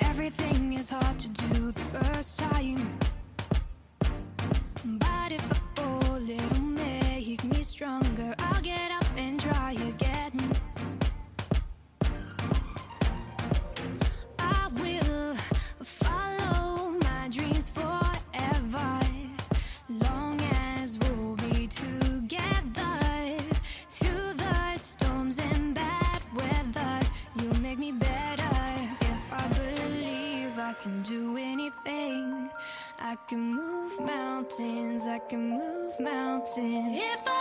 Everything is hard to do the first time. Can do anything. I can move mountains, I can move mountains. If I